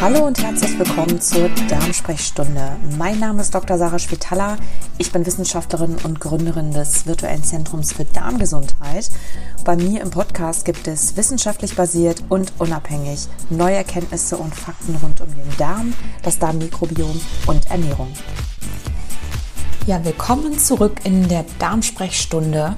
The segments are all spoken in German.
Hallo und herzlich willkommen zur Darmsprechstunde. Mein Name ist Dr. Sarah Spitaler. Ich bin Wissenschaftlerin und Gründerin des virtuellen Zentrums für Darmgesundheit. Bei mir im Podcast gibt es wissenschaftlich basiert und unabhängig neue Erkenntnisse und Fakten rund um den Darm, das Darmmikrobiom und Ernährung. Ja, willkommen zurück in der Darmsprechstunde.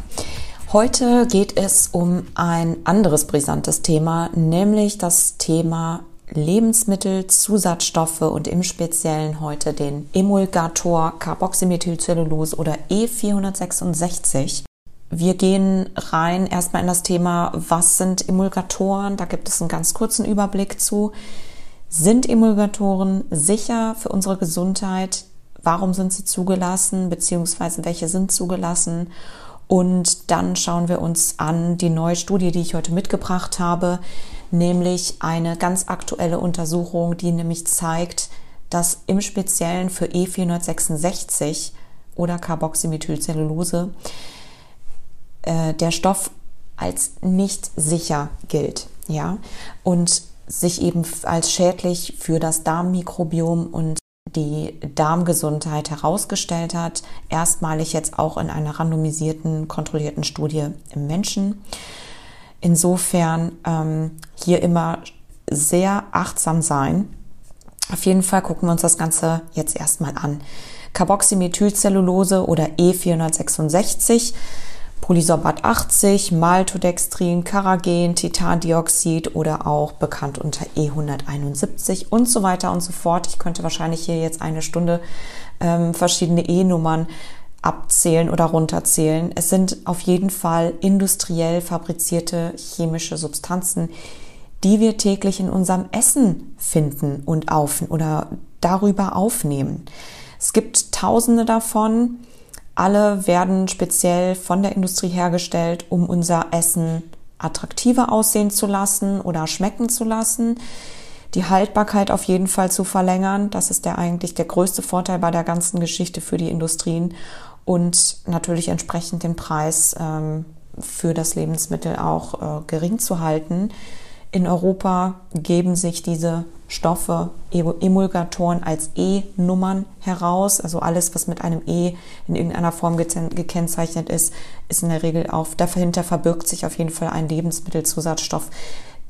Heute geht es um ein anderes brisantes Thema, nämlich das Thema Lebensmittel, Zusatzstoffe und im Speziellen heute den Emulgator Carboxymethylcellulose oder E466. Wir gehen rein erstmal in das Thema, was sind Emulgatoren? Da gibt es einen ganz kurzen Überblick zu. Sind Emulgatoren sicher für unsere Gesundheit? Warum sind sie zugelassen? Beziehungsweise welche sind zugelassen? Und dann schauen wir uns an die neue Studie, die ich heute mitgebracht habe, nämlich eine ganz aktuelle Untersuchung, die nämlich zeigt, dass im Speziellen für E466 oder Carboxymethylcellulose äh, der Stoff als nicht sicher gilt, ja, und sich eben als schädlich für das Darmmikrobiom und die Darmgesundheit herausgestellt hat, erstmalig jetzt auch in einer randomisierten, kontrollierten Studie im Menschen. Insofern ähm, hier immer sehr achtsam sein. Auf jeden Fall gucken wir uns das Ganze jetzt erstmal an. Carboxymethylcellulose oder E466, Polysorbat 80, Maltodextrin, Caragen, Titandioxid oder auch bekannt unter E171 und so weiter und so fort. Ich könnte wahrscheinlich hier jetzt eine Stunde ähm, verschiedene E-Nummern abzählen oder runterzählen. Es sind auf jeden Fall industriell fabrizierte chemische Substanzen, die wir täglich in unserem Essen finden und auf oder darüber aufnehmen. Es gibt tausende davon. Alle werden speziell von der Industrie hergestellt, um unser Essen attraktiver aussehen zu lassen oder schmecken zu lassen. Die Haltbarkeit auf jeden Fall zu verlängern. Das ist der eigentlich der größte Vorteil bei der ganzen Geschichte für die Industrien und natürlich entsprechend den Preis ähm, für das Lebensmittel auch äh, gering zu halten. In Europa geben sich diese Stoffe, Emulgatoren als E-Nummern heraus. Also alles, was mit einem E in irgendeiner Form gekennzeichnet ist, ist in der Regel auf, dahinter verbirgt sich auf jeden Fall ein Lebensmittelzusatzstoff,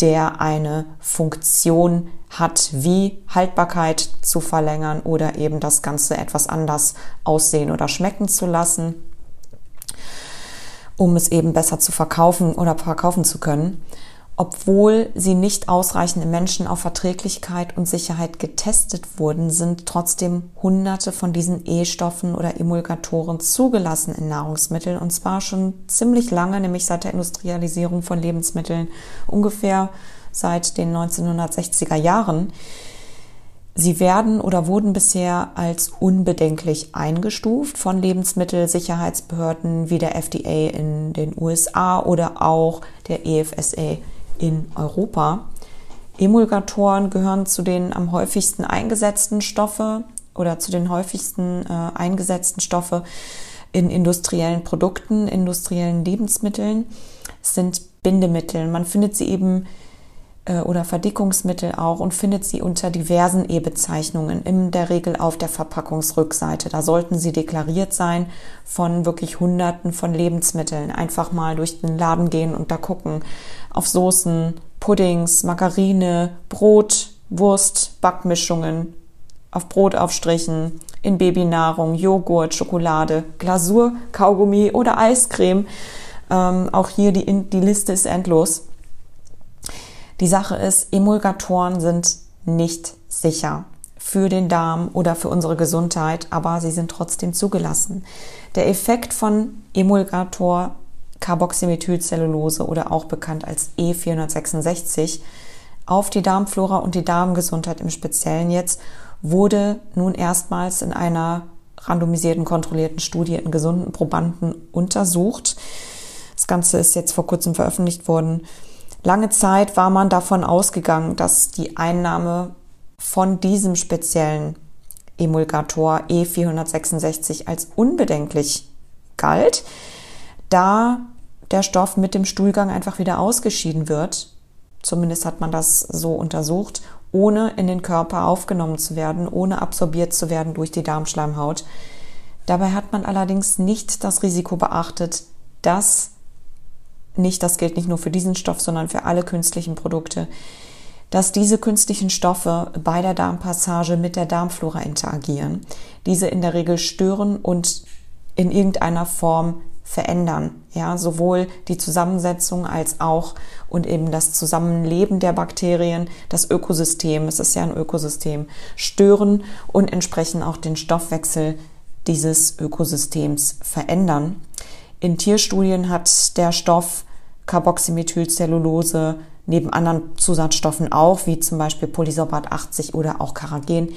der eine Funktion hat, wie Haltbarkeit zu verlängern oder eben das Ganze etwas anders aussehen oder schmecken zu lassen, um es eben besser zu verkaufen oder verkaufen zu können obwohl sie nicht ausreichend im Menschen auf Verträglichkeit und Sicherheit getestet wurden, sind trotzdem hunderte von diesen E-Stoffen oder Emulgatoren zugelassen in Nahrungsmitteln und zwar schon ziemlich lange, nämlich seit der Industrialisierung von Lebensmitteln, ungefähr seit den 1960er Jahren. Sie werden oder wurden bisher als unbedenklich eingestuft von Lebensmittelsicherheitsbehörden wie der FDA in den USA oder auch der EFSA in Europa. Emulgatoren gehören zu den am häufigsten eingesetzten Stoffe oder zu den häufigsten äh, eingesetzten Stoffe in industriellen Produkten, industriellen Lebensmitteln. Es sind Bindemittel. Man findet sie eben oder Verdickungsmittel auch und findet sie unter diversen E-Bezeichnungen, in der Regel auf der Verpackungsrückseite. Da sollten sie deklariert sein von wirklich Hunderten von Lebensmitteln. Einfach mal durch den Laden gehen und da gucken auf Soßen, Puddings, Margarine, Brot, Wurst, Backmischungen, auf Brotaufstrichen, in Babynahrung, Joghurt, Schokolade, Glasur, Kaugummi oder Eiscreme. Ähm, auch hier die, die Liste ist endlos. Die Sache ist, Emulgatoren sind nicht sicher für den Darm oder für unsere Gesundheit, aber sie sind trotzdem zugelassen. Der Effekt von Emulgator Carboxymethylcellulose oder auch bekannt als E466 auf die Darmflora und die Darmgesundheit im Speziellen jetzt wurde nun erstmals in einer randomisierten, kontrollierten Studie in gesunden Probanden untersucht. Das Ganze ist jetzt vor kurzem veröffentlicht worden. Lange Zeit war man davon ausgegangen, dass die Einnahme von diesem speziellen Emulgator E466 als unbedenklich galt, da der Stoff mit dem Stuhlgang einfach wieder ausgeschieden wird. Zumindest hat man das so untersucht ohne in den Körper aufgenommen zu werden, ohne absorbiert zu werden durch die Darmschleimhaut. Dabei hat man allerdings nicht das Risiko beachtet, dass nicht, das gilt nicht nur für diesen Stoff, sondern für alle künstlichen Produkte, dass diese künstlichen Stoffe bei der Darmpassage mit der Darmflora interagieren, diese in der Regel stören und in irgendeiner Form verändern. Ja, sowohl die Zusammensetzung als auch und eben das Zusammenleben der Bakterien, das Ökosystem, es ist ja ein Ökosystem, stören und entsprechend auch den Stoffwechsel dieses Ökosystems verändern. In Tierstudien hat der Stoff Carboxymethylcellulose neben anderen Zusatzstoffen auch, wie zum Beispiel Polysorbat 80 oder auch Caragen,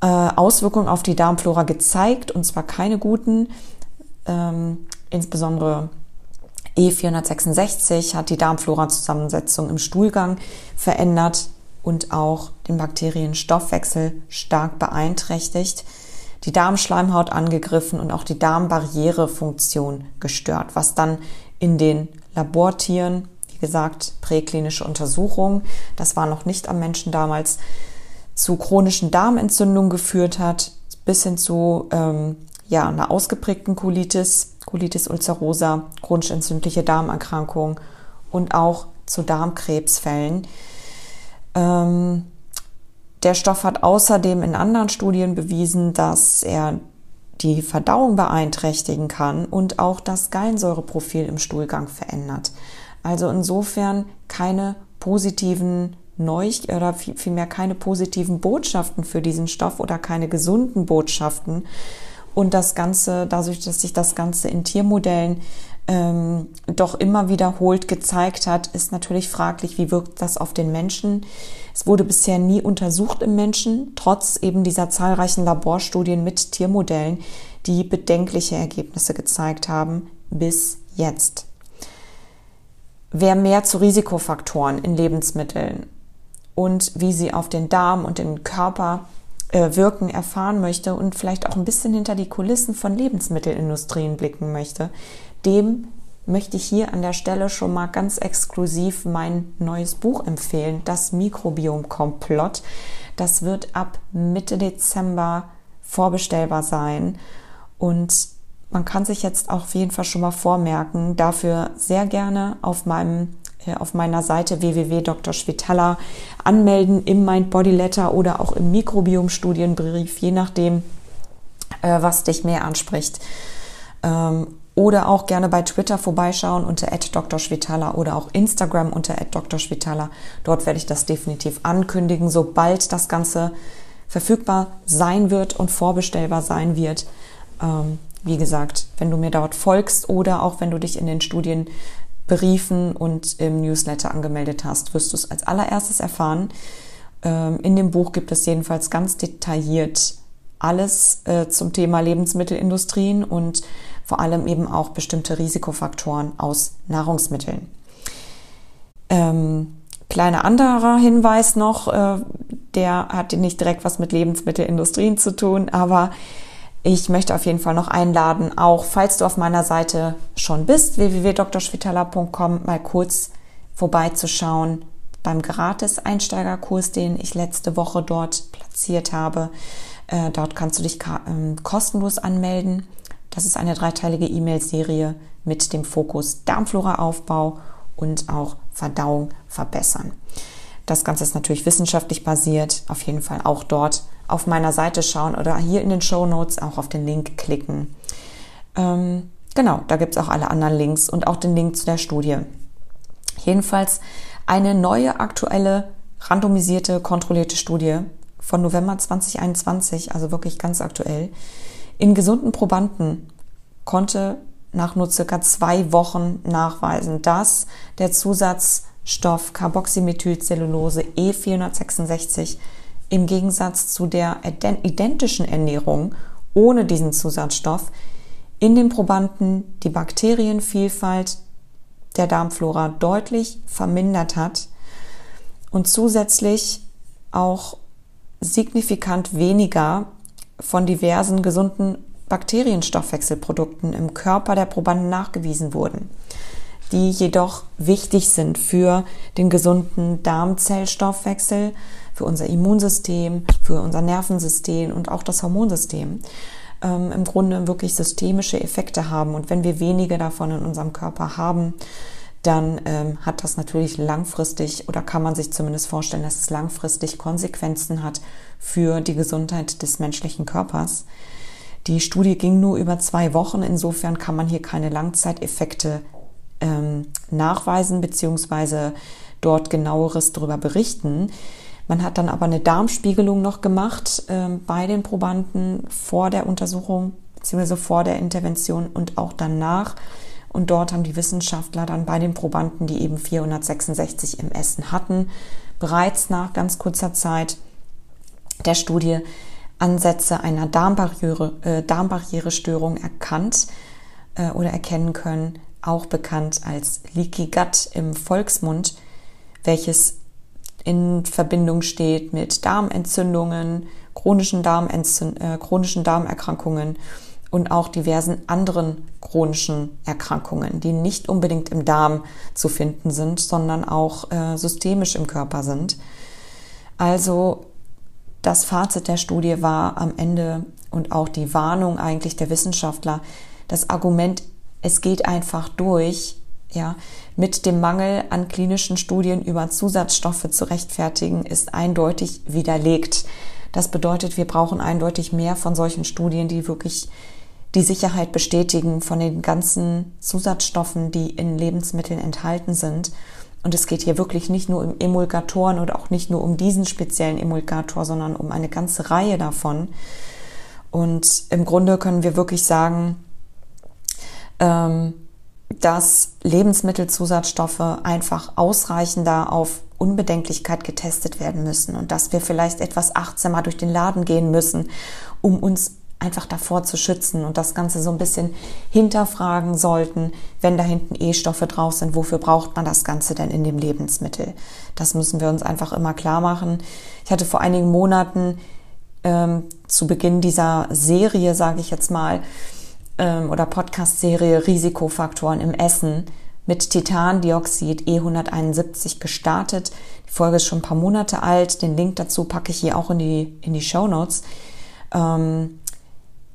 äh, Auswirkungen auf die Darmflora gezeigt, und zwar keine guten. Ähm, insbesondere E466 hat die Darmflora-Zusammensetzung im Stuhlgang verändert und auch den Bakterienstoffwechsel stark beeinträchtigt, die Darmschleimhaut angegriffen und auch die Darmbarrierefunktion gestört, was dann in den Labortieren, wie gesagt, präklinische Untersuchungen, das war noch nicht am Menschen damals, zu chronischen Darmentzündungen geführt hat, bis hin zu ähm, ja, einer ausgeprägten Colitis, Colitis ulcerosa, chronisch entzündliche Darmerkrankung und auch zu Darmkrebsfällen. Ähm, der Stoff hat außerdem in anderen Studien bewiesen, dass er die Verdauung beeinträchtigen kann und auch das Gallensäureprofil im Stuhlgang verändert. Also insofern keine positiven Neu oder vielmehr keine positiven Botschaften für diesen Stoff oder keine gesunden Botschaften. Und das Ganze, dadurch, dass sich das Ganze in Tiermodellen ähm, doch immer wiederholt gezeigt hat, ist natürlich fraglich, wie wirkt das auf den Menschen. Es wurde bisher nie untersucht im Menschen, trotz eben dieser zahlreichen Laborstudien mit Tiermodellen, die bedenkliche Ergebnisse gezeigt haben bis jetzt. Wer mehr zu Risikofaktoren in Lebensmitteln und wie sie auf den Darm und den Körper äh, wirken, erfahren möchte und vielleicht auch ein bisschen hinter die Kulissen von Lebensmittelindustrien blicken möchte, dem möchte ich hier an der Stelle schon mal ganz exklusiv mein neues Buch empfehlen, das Mikrobiom Komplott. Das wird ab Mitte Dezember vorbestellbar sein und man kann sich jetzt auf jeden Fall schon mal vormerken, dafür sehr gerne auf meinem äh, auf meiner Seite www.drschwitala anmelden im Mind Body Letter oder auch im Mikrobiom Studienbrief, je nachdem, äh, was dich mehr anspricht. Oder auch gerne bei Twitter vorbeischauen unter @drschwitala oder auch Instagram unter @drschwitala. Dort werde ich das definitiv ankündigen, sobald das Ganze verfügbar sein wird und vorbestellbar sein wird. Ähm, wie gesagt, wenn du mir dort folgst oder auch wenn du dich in den Studienbriefen und im Newsletter angemeldet hast, wirst du es als allererstes erfahren. Ähm, in dem Buch gibt es jedenfalls ganz detailliert alles äh, zum Thema Lebensmittelindustrien und vor allem eben auch bestimmte Risikofaktoren aus Nahrungsmitteln. Ähm, kleiner anderer Hinweis noch, äh, der hat nicht direkt was mit Lebensmittelindustrien zu tun, aber ich möchte auf jeden Fall noch einladen, auch falls du auf meiner Seite schon bist, www.drschwitala.com, mal kurz vorbeizuschauen beim Gratis-Einsteigerkurs, den ich letzte Woche dort platziert habe. Äh, dort kannst du dich ähm, kostenlos anmelden. Das ist eine dreiteilige E-Mail-Serie mit dem Fokus Darmflora-Aufbau und auch Verdauung verbessern. Das Ganze ist natürlich wissenschaftlich basiert. Auf jeden Fall auch dort auf meiner Seite schauen oder hier in den Show Notes auch auf den Link klicken. Ähm, genau, da gibt es auch alle anderen Links und auch den Link zu der Studie. Jedenfalls eine neue aktuelle randomisierte kontrollierte Studie von November 2021, also wirklich ganz aktuell, in gesunden Probanden konnte nach nur circa zwei Wochen nachweisen, dass der Zusatzstoff Carboxymethylcellulose E466 im Gegensatz zu der identischen Ernährung ohne diesen Zusatzstoff in den Probanden die Bakterienvielfalt der Darmflora deutlich vermindert hat und zusätzlich auch signifikant weniger von diversen gesunden Bakterienstoffwechselprodukten im Körper der Probanden nachgewiesen wurden. die jedoch wichtig sind für den gesunden Darmzellstoffwechsel, für unser Immunsystem, für unser Nervensystem und auch das Hormonsystem. Ähm, Im Grunde wirklich systemische Effekte haben. Und wenn wir wenige davon in unserem Körper haben, dann ähm, hat das natürlich langfristig oder kann man sich zumindest vorstellen, dass es langfristig Konsequenzen hat für die Gesundheit des menschlichen Körpers. Die Studie ging nur über zwei Wochen, insofern kann man hier keine Langzeiteffekte ähm, nachweisen bzw. dort genaueres darüber berichten. Man hat dann aber eine Darmspiegelung noch gemacht ähm, bei den Probanden vor der Untersuchung bzw. vor der Intervention und auch danach. Und dort haben die Wissenschaftler dann bei den Probanden, die eben 466 im Essen hatten, bereits nach ganz kurzer Zeit der Studie Ansätze einer Darmbarriere, äh, Darmbarrierestörung erkannt äh, oder erkennen können, auch bekannt als Leaky Gut im Volksmund, welches in Verbindung steht mit Darmentzündungen, chronischen, Darmentzünd äh, chronischen Darmerkrankungen und auch diversen anderen chronischen Erkrankungen, die nicht unbedingt im Darm zu finden sind, sondern auch äh, systemisch im Körper sind. Also das Fazit der Studie war am Ende und auch die Warnung eigentlich der Wissenschaftler, das Argument, es geht einfach durch, ja, mit dem Mangel an klinischen Studien über Zusatzstoffe zu rechtfertigen, ist eindeutig widerlegt. Das bedeutet, wir brauchen eindeutig mehr von solchen Studien, die wirklich die Sicherheit bestätigen von den ganzen Zusatzstoffen, die in Lebensmitteln enthalten sind. Und es geht hier wirklich nicht nur um Emulgatoren oder auch nicht nur um diesen speziellen Emulgator, sondern um eine ganze Reihe davon. Und im Grunde können wir wirklich sagen, ähm, dass Lebensmittelzusatzstoffe einfach ausreichender auf Unbedenklichkeit getestet werden müssen und dass wir vielleicht etwas achtsamer durch den Laden gehen müssen, um uns einfach davor zu schützen und das Ganze so ein bisschen hinterfragen sollten, wenn da hinten E-Stoffe drauf sind, wofür braucht man das Ganze denn in dem Lebensmittel? Das müssen wir uns einfach immer klar machen. Ich hatte vor einigen Monaten ähm, zu Beginn dieser Serie, sage ich jetzt mal, ähm, oder Podcast-Serie Risikofaktoren im Essen mit Titandioxid E171 gestartet. Die Folge ist schon ein paar Monate alt. Den Link dazu packe ich hier auch in die, in die Show Notes. Ähm,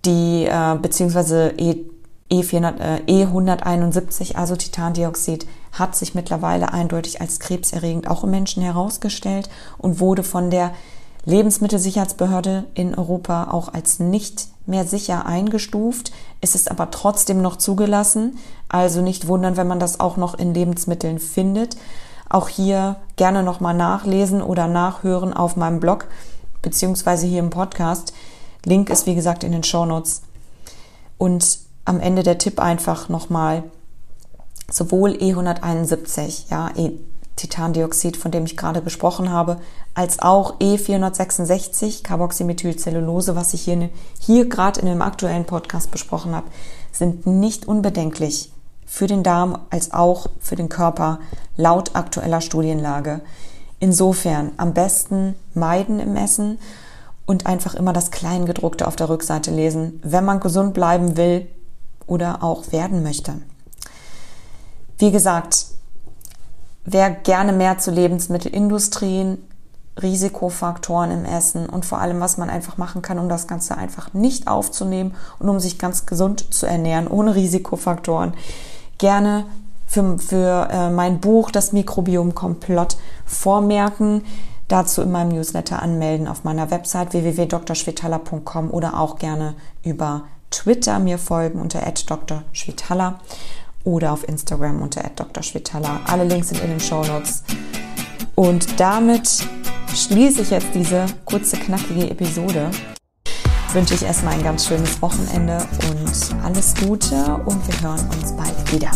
die äh, beziehungsweise E, E400, äh, E171, also Titandioxid, hat sich mittlerweile eindeutig als krebserregend auch im Menschen herausgestellt und wurde von der Lebensmittelsicherheitsbehörde in Europa auch als nicht mehr sicher eingestuft. Es ist aber trotzdem noch zugelassen. Also nicht wundern, wenn man das auch noch in Lebensmitteln findet. Auch hier gerne nochmal nachlesen oder nachhören auf meinem Blog beziehungsweise hier im Podcast. Link ist wie gesagt in den Show Notes. Und am Ende der Tipp einfach nochmal sowohl E171, ja, e Titandioxid, von dem ich gerade gesprochen habe, als auch E466, Carboxymethylcellulose, was ich hier, hier gerade in dem aktuellen Podcast besprochen habe, sind nicht unbedenklich für den Darm als auch für den Körper laut aktueller Studienlage. Insofern am besten meiden im Essen und einfach immer das Kleingedruckte auf der Rückseite lesen, wenn man gesund bleiben will oder auch werden möchte. Wie gesagt, wer gerne mehr zu Lebensmittelindustrien, Risikofaktoren im Essen und vor allem, was man einfach machen kann, um das Ganze einfach nicht aufzunehmen und um sich ganz gesund zu ernähren, ohne Risikofaktoren, gerne für, für äh, mein Buch Das Mikrobiom Komplott vormerken. Dazu in meinem Newsletter anmelden auf meiner Website www.drschwetala.com oder auch gerne über Twitter mir folgen unter @drschwetala oder auf Instagram unter @drschwetala. Alle Links sind in den Show Notes. Und damit schließe ich jetzt diese kurze, knackige Episode. Wünsche ich erstmal ein ganz schönes Wochenende und alles Gute und wir hören uns bald wieder.